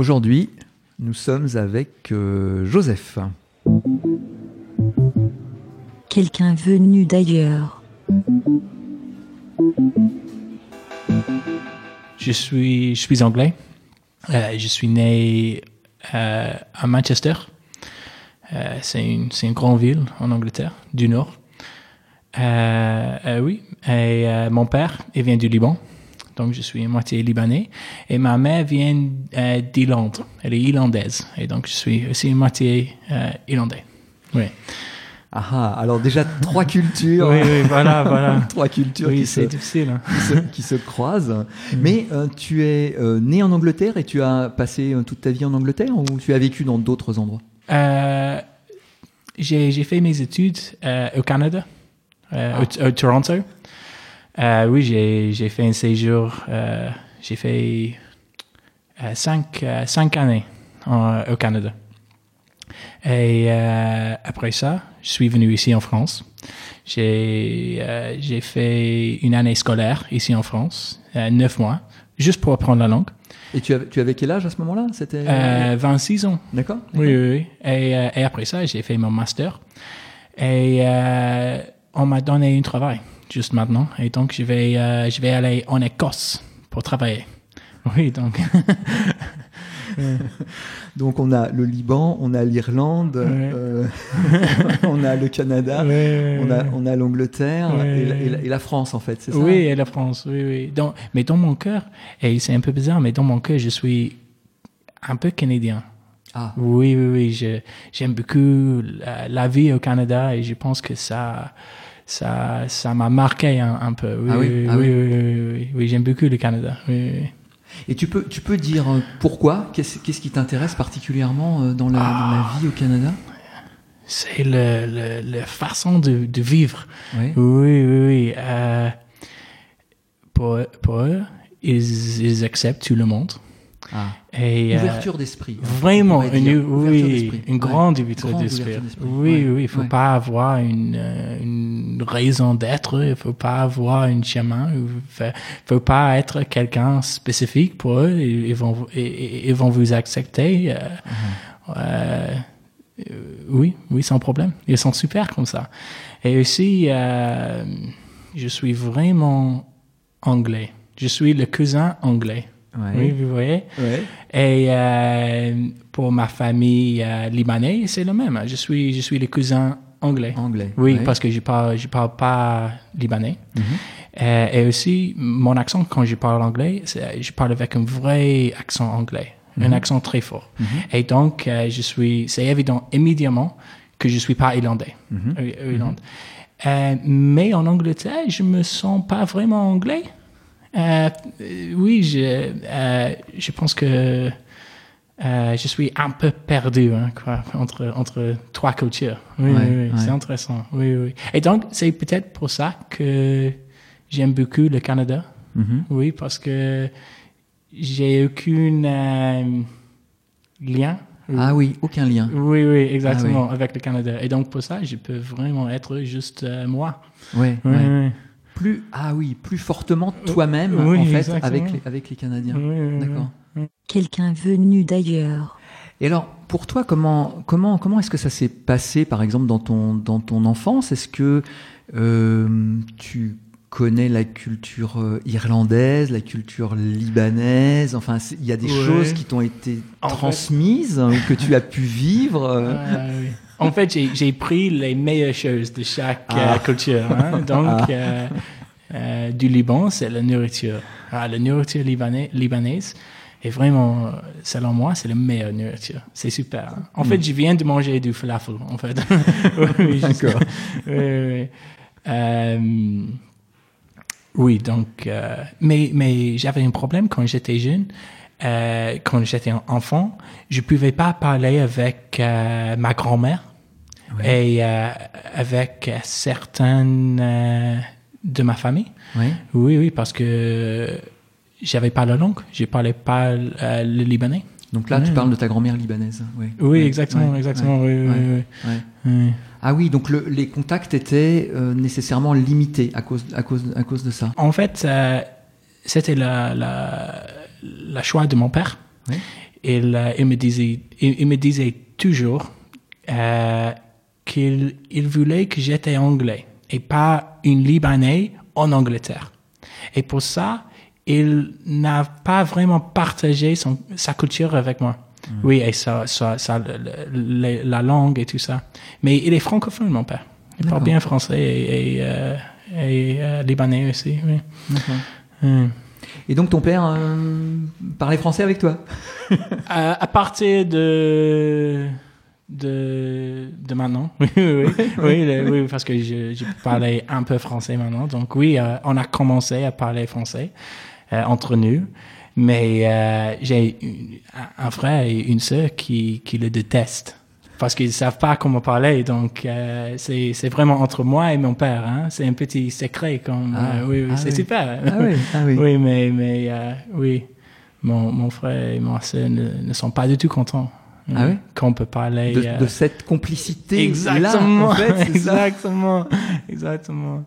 Aujourd'hui, nous sommes avec euh, Joseph. Quelqu'un venu d'ailleurs. Je suis, je suis anglais. Euh, je suis né euh, à Manchester. Euh, c'est une, c'est une grande ville en Angleterre, du Nord. Euh, euh, oui, et euh, mon père, il vient du Liban. Donc, je suis moitié libanais. Et ma mère vient euh, d'Irlande. Elle est irlandaise. Et donc, je suis aussi moitié euh, irlandais. Oui. Ah, ah, alors déjà trois cultures. Oui, oui, voilà, voilà. trois cultures Oui, qui, se, c'est difficile. hein. qui, se, qui se croisent. Mais euh, tu es euh, né en Angleterre et tu as passé euh, toute ta vie en Angleterre ou tu as vécu dans d'autres endroits? J'ai fait mes études au Canada, euh, au, au Toronto. Euh, oui, j'ai j'ai fait un séjour. euh, j'ai fait euh, cinq, euh, cinq années en- au Canada. Et euh, après ça, je suis venu ici en France. J'ai euh, j'ai fait une année scolaire ici en France, euh, neuf mois, juste pour apprendre la langue. Et tu avais, tu avais quel âge à ce moment-là? C'était Euh, 26 ans. D'accord Oui, oui, oui. Et, euh, et après ça, j'ai fait mon master. Et euh, on m'a donné un travail juste maintenant. Et donc, je vais, euh, je vais aller en Écosse pour travailler. Oui, donc. Donc on a le Liban, on a l'Irlande, Ouais. euh, on a le Canada, on a, on a l'Angleterre Ouais. et, la- et la- et la France en fait, c'est ça? Oui, et la France, oui, oui. Donc, mais dans mon cœur, et c'est un peu bizarre, mais dans mon cœur, je suis un peu canadien. Ah, Oui, oui, oui. J'aime beaucoup la, la vie au Canada et je pense que ça, ça, ça m'a marqué un, un peu. Oui, Ah oui, oui, ah oui, oui. oui, oui, oui, j'aime beaucoup le Canada. Et tu peux, tu peux dire euh, pourquoi? Qu'est-ce qui t'intéresse particulièrement euh, dans la, dans la vie au Canada? C'est le, le, la façon de, de vivre. Oui. Oui, oui, oui. Euh, pour, pour eux, ils, ils acceptent tout le monde. Ah. Et, euh, Ouverture d'esprit. hein, Vraiment, une, oui, une grande ouverture d'esprit. ouverture d'esprit. Oui, oui, il faut Ouais. pas avoir une, euh, une raison d'être, il faut pas avoir un chemin, il faut, faut pas être quelqu'un spécifique pour eux, ils, vont, ils, ils vont vous accepter. euh, euh, euh, oui, oui, sans problème. Ils sont super comme ça. Et aussi, euh, je suis vraiment anglais. Je suis le cousin anglais. Ouais. Oui, vous voyez? Ouais. Et euh, pour ma famille euh, libanaise, c'est le même. Je suis, je suis le cousin anglais. Anglais. Oui, ouais. parce que je parle, je parle pas libanais. Mhm. Euh, et aussi, mon accent, quand je parle anglais, je parle avec un vrai accent anglais, Mhm. un accent très fort. Et donc, euh, je suis, c'est évident immédiatement que je suis pas irlandais. Mhm. Irlande. Mais en Angleterre, je me sens pas vraiment anglais. Euh, oui, je, euh, je pense que euh, je suis un peu perdu hein, quoi, entre, entre trois cultures. Oui, Ouais, oui, oui, ouais. c'est intéressant. Oui, oui. Et donc, c'est peut-être pour ça que j'aime beaucoup le Canada. Mhm. Oui, parce que j'ai aucun euh, lien. Ah oui, aucun lien. Oui, oui, exactement, Ah avec le Canada. Et donc, pour ça, je peux vraiment être juste euh, moi. Ouais, Oui, ouais. Plus, ah oui, plus fortement toi-même Oui, en fait exactement. avec les, avec les Canadiens. Oui. D'accord. Quelqu'un venu d'ailleurs. Et alors, pour toi, comment comment comment est-ce que ça s'est passé, par exemple, dans ton dans ton enfance? Est-ce que euh, tu connais la culture euh, irlandaise, la culture libanaise? Enfin, il y a des Ouais. choses qui t'ont été En transmises ou que tu as pu vivre. euh, Ah, oui. En fait, j'ai- pris les meilleures choses de chaque Ah. euh, culture. hein. Donc, Ah. euh, euh, du Liban, c'est la nourriture. Ah, la nourriture libanais- libanaise est vraiment, selon moi, c'est la meilleure nourriture. C'est super. hein. En fait, je viens de manger du falafel, en fait. oui, D'accord. oui, oui. Euh, donc, mais, mais j'avais un problème quand j'étais jeune. Euh, quand j'étais en- enfant, je pouvais pas parler avec euh, ma grand-mère et euh, avec certaines euh, de ma famille. ouais. Oui, oui, parce que j'avais pas la langue, je parlais pas euh, le libanais. Donc là, tu parles de ta grand-mère libanaise. Oui, Ouais, exactement, ouais, exactement. oui, oui, oui, oui. Ah oui, donc le- les contacts étaient euh, nécessairement limités à cause, à cause, à cause de ça. En fait, euh, c'était la, la, la choix de mon père. Oui. il, euh, il me disait, il, il me disait toujours euh, qu'il il voulait que j'étais anglais et pas une Libanais en Angleterre. Et pour ça, il n'a pas vraiment partagé son, sa culture avec moi. Oui, et ça, ça, ça, le- le- le- la langue et tout ça. Mais il est francophone, mon père. Il parle bien français et, et, euh, et, euh, libanais aussi. Oui. Hmm. Et donc ton père euh, parlait français avec toi? À partir de de de maintenant, oui, oui, oui, oui, le- oui, parce que je, je parlais un peu français maintenant. Donc oui, euh, on a commencé à parler français euh, entre nous. Mais euh, j'ai un- frère et une sœur qui qui le détestent parce qu'ils savent pas comment parler. Donc c'est vraiment entre moi et mon père. Hein? C'est un petit secret comme Ah, oui, oui ah c'est oui. super. Ah oui, ah oui. Oui, mais, mais oui, mon, mon frère et ma ne, ne sont pas du tout contents. Ah euh, oui Qu'on peut parler. De, euh, de cette complicité exactement. là, en fait, c'est ça exactement. exactement.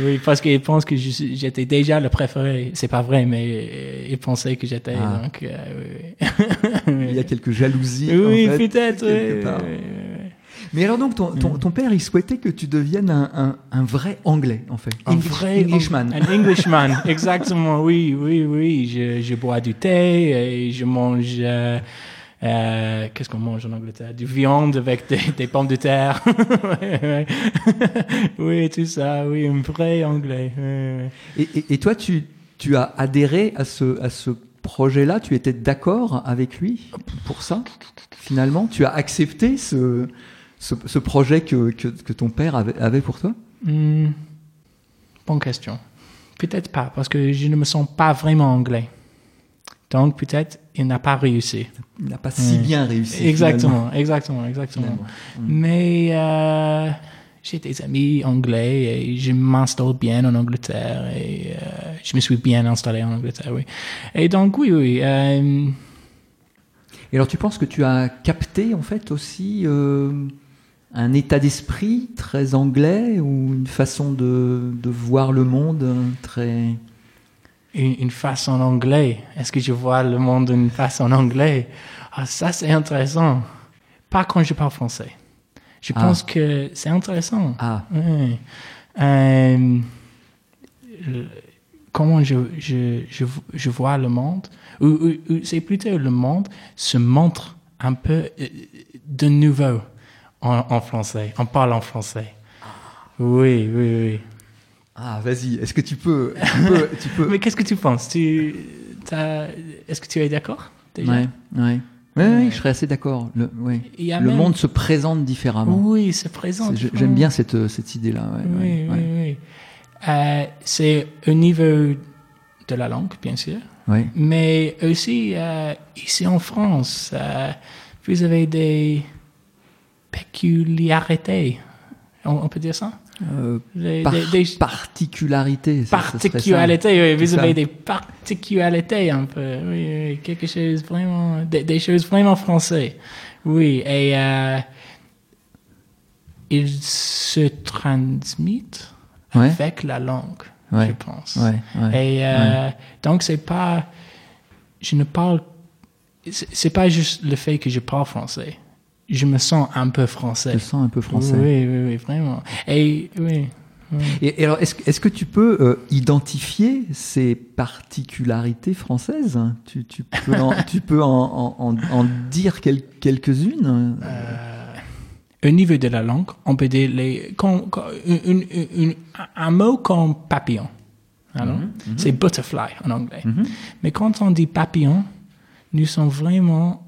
Oui, parce qu'ils pensent que j'étais déjà le préféré. C'est pas vrai, mais euh, ils pensaient que j'étais. Ah. Donc, euh, oui, oui. Il y a quelques jalousies. oui, en fait, peut-être. oui. Mais alors donc ton, ton, ton père, il souhaitait que tu deviennes un, un, un vrai anglais, en fait. Un English- vrai Englishman. Un Englishman, exactement, oui, oui, oui. Je, je bois du thé et je mange. euh, euh, Qu'est-ce qu'on mange en Angleterre? Du viande avec des, des pommes de terre. Ouais, ouais. oui, tout ça, oui, un vrai anglais. Et, et, et toi, tu, tu as adhéré à ce, à ce projet-là? Tu étais d'accord avec lui pour ça Finalement, tu as accepté ce, ce, ce projet que, que, que ton père avait, avait pour toi? Hmm, bonne question. Peut-être pas, parce que je ne me sens pas vraiment anglais. Donc peut-être il n'a pas réussi. Il n'a pas si Hmm. bien réussi. Exactement, exactement, exactement. finalement. Mais euh, j'ai des amis anglais et je m'installe bien en Angleterre et euh, je me suis bien installé en Angleterre, oui. Et donc, oui, oui. euh, Et alors, tu penses que tu as capté en fait aussi euh, un état d'esprit très anglais ou une façon de, de voir le monde euh, très. Une, face en anglais. Est-ce que je vois le monde d'une face en anglais? Ah, ça, c'est intéressant. Pas quand je parle français. Je Ah. pense que c'est intéressant. Ah, Oui. Euh, comment je, je, je, je vois le monde, ou, c'est plutôt le monde se montre un peu euh, de nouveau en, en français, en parlant français. Oui, oui, oui. Ah vas-y, est-ce que tu peux. Tu peux, tu peux... Mais qu'est-ce que tu penses? Tu, Est-ce que tu es d'accord déjà? Ouais, ouais. Ouais, ouais, je serais assez d'accord. Le, ouais. Le même- monde se présente différemment. Oui, c'est présent. C'est- je- J'aime bien cette, euh, cette idée-là. ouais, Oui, ouais, oui, ouais. oui. Euh, c'est au niveau de la langue, bien sûr. Mais aussi, euh, ici en France, euh, vous avez des peculiarités. On, on peut dire ça? Euh, Des- par- des- des particularité. ça- ça serait ça. particularités, oui, vous avez des particularités un peu. Oui, oui, quelque chose vraiment, des, des choses vraiment françaises. Oui, et euh, ils se transmettent Ouais. avec la langue, Ouais. je pense. Ouais. Et euh, donc, c'est pas. Je ne parle. C'est pas juste le fait que je parle français. Je me sens un peu français. Je sens un peu français. Oui, oui, oui, vraiment. Et oui. oui. Et, et alors, est-ce que tu peux euh, identifier ces particularités françaises tu, tu peux en, tu peux en, en- en- en dire quel- quelques-unes Euh, au niveau de la langue, on peut dire les, quand- quand- une- une- une- un mot comme papillon. alors, C'est butterfly en anglais. Mais quand on dit papillon, nous sommes vraiment,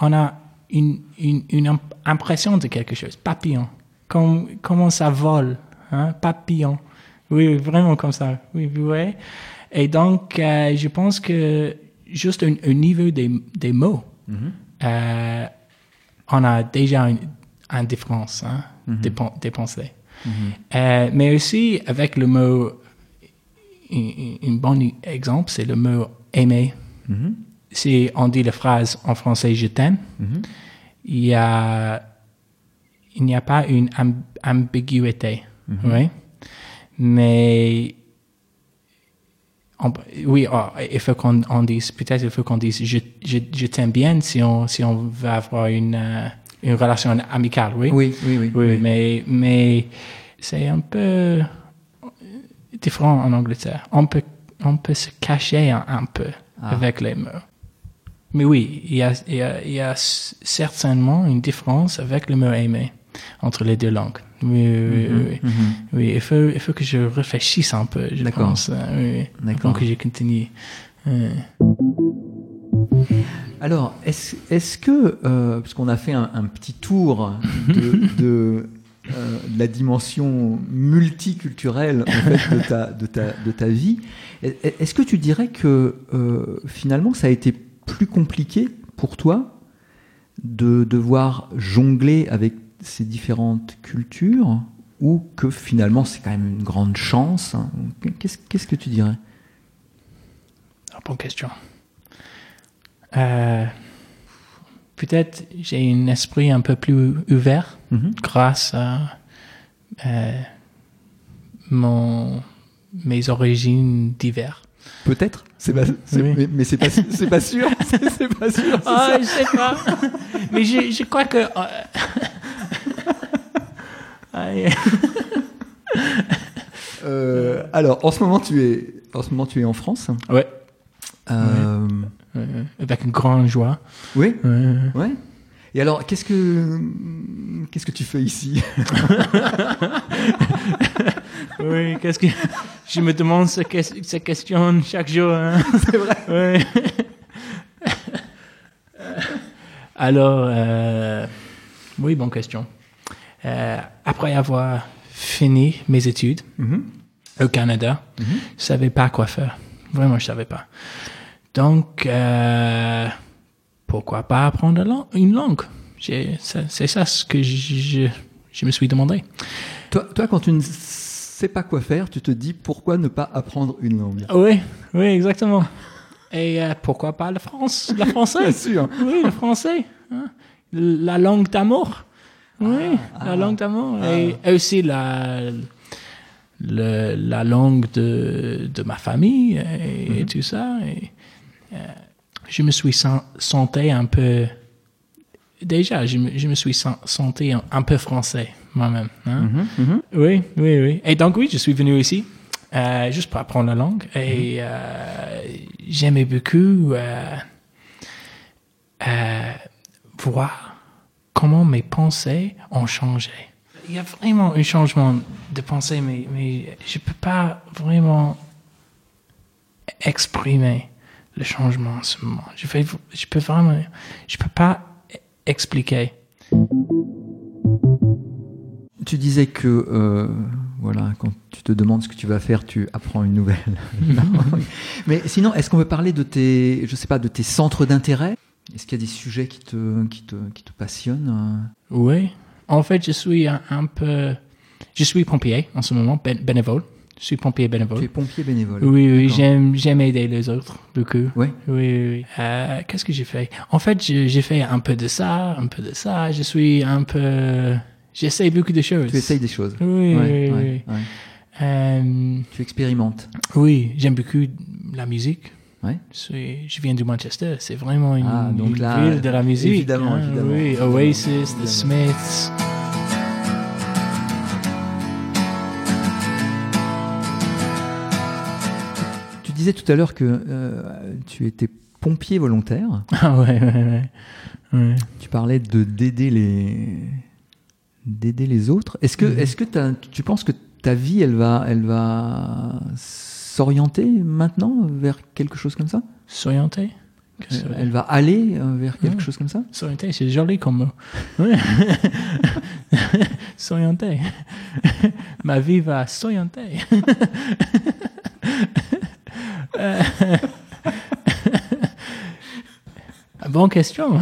on a une, une, une imp- impression de quelque chose. Papillon. Comme, comment ça vole. Hein? Papillon. Oui, vraiment comme ça. Oui, vous voyez? Et donc, euh, je pense que juste au, au niveau des, des mots, euh, on a déjà une, une différence hein, des, pen- des pensées. Euh, mais aussi, avec le mot, un, un- un bon exemple, c'est le mot aimer. Si on dit la phrase en français je t'aime, il y a, il n'y a pas une amb- ambiguïté. oui. Mais on- oui, oh, il faut qu'on on dise, peut-être il faut qu'on dise, je, je, je t'aime bien si on, si on veut avoir une, euh, une relation amicale, oui. Oui, oui, oui. Oui, mais, mais c'est un peu différent en Angleterre. On peut, on peut se cacher un, un peu Ah. avec les mots. Mais oui, il y, a, il, y a, il y a s- certainement une différence avec le mot aimer entre les deux langues. Oui, oui, oui, oui. Mhm. Oui, il faut, il faut que je réfléchisse un peu, je D'accord. pense. Oui, D'accord. que je continue. Alors, est-ce que, euh, puisqu'on a fait un, un petit tour de, de, euh, de la dimension multiculturelle en fait, de, ta, de, ta, de ta vie, est- est-ce que tu dirais que euh, finalement ça a été plus compliqué pour toi de devoir jongler avec ces différentes cultures ou que finalement c'est quand même une grande chance hein Qu'est-ce qu'est-ce que tu dirais? Ah, bonne question. Euh, Peut-être j'ai un esprit un peu plus ouvert Mhm. grâce à euh, mon, mes origines diverses. Peut-être, c'est pas- Oui. mais, mais c'est pas, c'est pas sûr. C'est pas sûr. Ah, ça. je sais pas. Mais je, je crois que. euh, Aïe. Euh, alors, en ce moment, tu es, en ce moment, tu es en France. ouais. Euh, Euh, avec une grande joie. Oui. Euh, Ouais. Et alors, qu'est-ce que, qu'est-ce que tu fais ici? oui, qu'est-ce que. Je me demande ce que- cette question chaque jour. hein. C'est vrai. Ouais. Alors, euh, oui, bonne question. Euh, après avoir fini mes études Mhm. au Canada, Mhm. je savais pas quoi faire. Vraiment, je savais pas. Donc, euh, pourquoi pas apprendre une langue? C'est ça ce que je, je, je me suis demandé. Toi, toi, quand tu ne sais pas quoi faire, tu te dis pourquoi ne pas apprendre une langue? Oui, oui, exactement. Et euh, pourquoi pas le France, le Bien français sûr. Oui, le français. hein. La langue d'amour. Oui, Ah, la ah, langue d'amour. Et aussi la, le- la langue de, de ma famille et, et Mhm. tout ça. Et, euh, je me suis sen- senti un peu... Déjà, je me, je me suis sen- senti un, un peu français moi-même. hein? Mhm, mhm. Oui, oui, oui. Et donc, oui, je suis venu ici euh, juste pour apprendre la langue. Et euh, j'aimais beaucoup euh, voir comment mes pensées ont changé. Il y a vraiment un changement de pensée, mais, mais je ne peux pas vraiment exprimer le changement en ce moment. Je, fais, je peux vraiment, je peux pas expliquer. Tu disais que, euh, voilà, quand tu te demandes ce que tu vas faire, tu apprends une nouvelle. Mais sinon, est-ce qu'on veut parler de tes, je sais pas, de tes centres d'intérêt? Est-ce qu'il y a des sujets qui te, qui te, qui te passionnent? Oui. En fait, je suis un, un peu. Je suis pompier en ce moment, bénévole. Je suis pompier bénévole. Tu es pompier bénévole. Oui, oui, j'aime, j'aime aider les autres beaucoup. Ouais. Oui, oui, oui. Euh, qu'est-ce que j'ai fait? En fait, j'ai fait un peu de ça, un peu de ça. Je suis un peu. J'essaie beaucoup de choses. Tu essayes des choses. Oui, Ouais, oui, ouais, oui. ouais. Euh, Tu expérimentes. oui, j'aime beaucoup la musique. Ouais. Je, viens de Manchester. C'est vraiment une, Ah, donc une là, ville de la musique. évidemment, hein. évidemment, Oui, évidemment, Oasis, évidemment. The Smiths. Tu disais tout à l'heure que euh, tu étais pompier volontaire. Ah ouais, ouais, ouais. ouais. Tu parlais de d'aider les d'aider les autres. Est-ce que Mhm. est-ce que tu penses que ta vie elle va elle va s'orienter maintenant vers quelque chose comme ça? S'orienter? Veut Elle va aller euh, vers quelque chose comme ça? S'orienter, c'est joli comme mot. Ouais. s'orienter. Ma vie va s'orienter. Euh, Bonne question.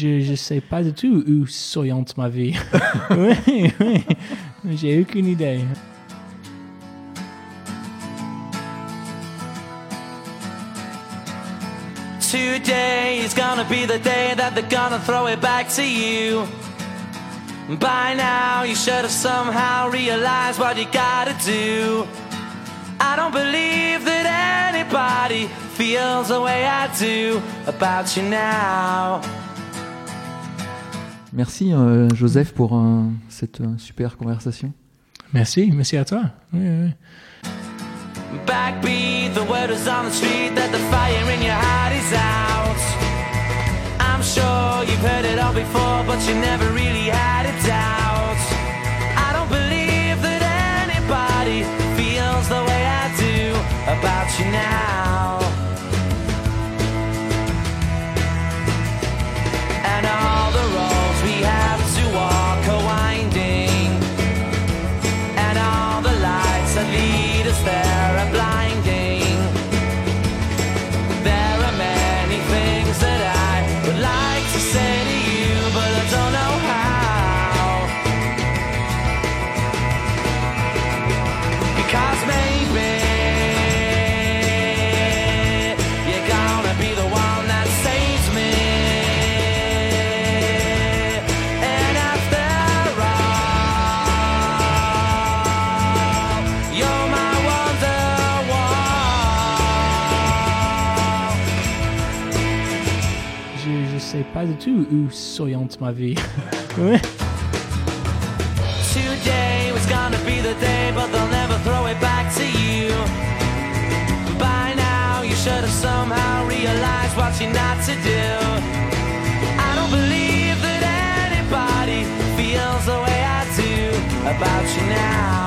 Je ne sais pas du tout où ma vie. oui, oui. J'ai aucune idée. Today is gonna be the day that they're gonna throw it back to you. By now, you should have somehow realized what you gotta do. I don't believe that anybody feels the way I do about you now. Merci euh, Joseph pour euh, cette euh, super conversation. Merci, merci à toi. Oui, oui. Backbeat, the word is on the street that the fire in your heart is out. I'm sure you've heard it all before, but you never really had it out. I don't believe that anybody pas du tout où s'oriente ma vie. Ouais. Today was gonna be the day, but they'll never throw it back to you. By now, you should have somehow realized what you're not to do. I don't believe that anybody feels the way I do about you now.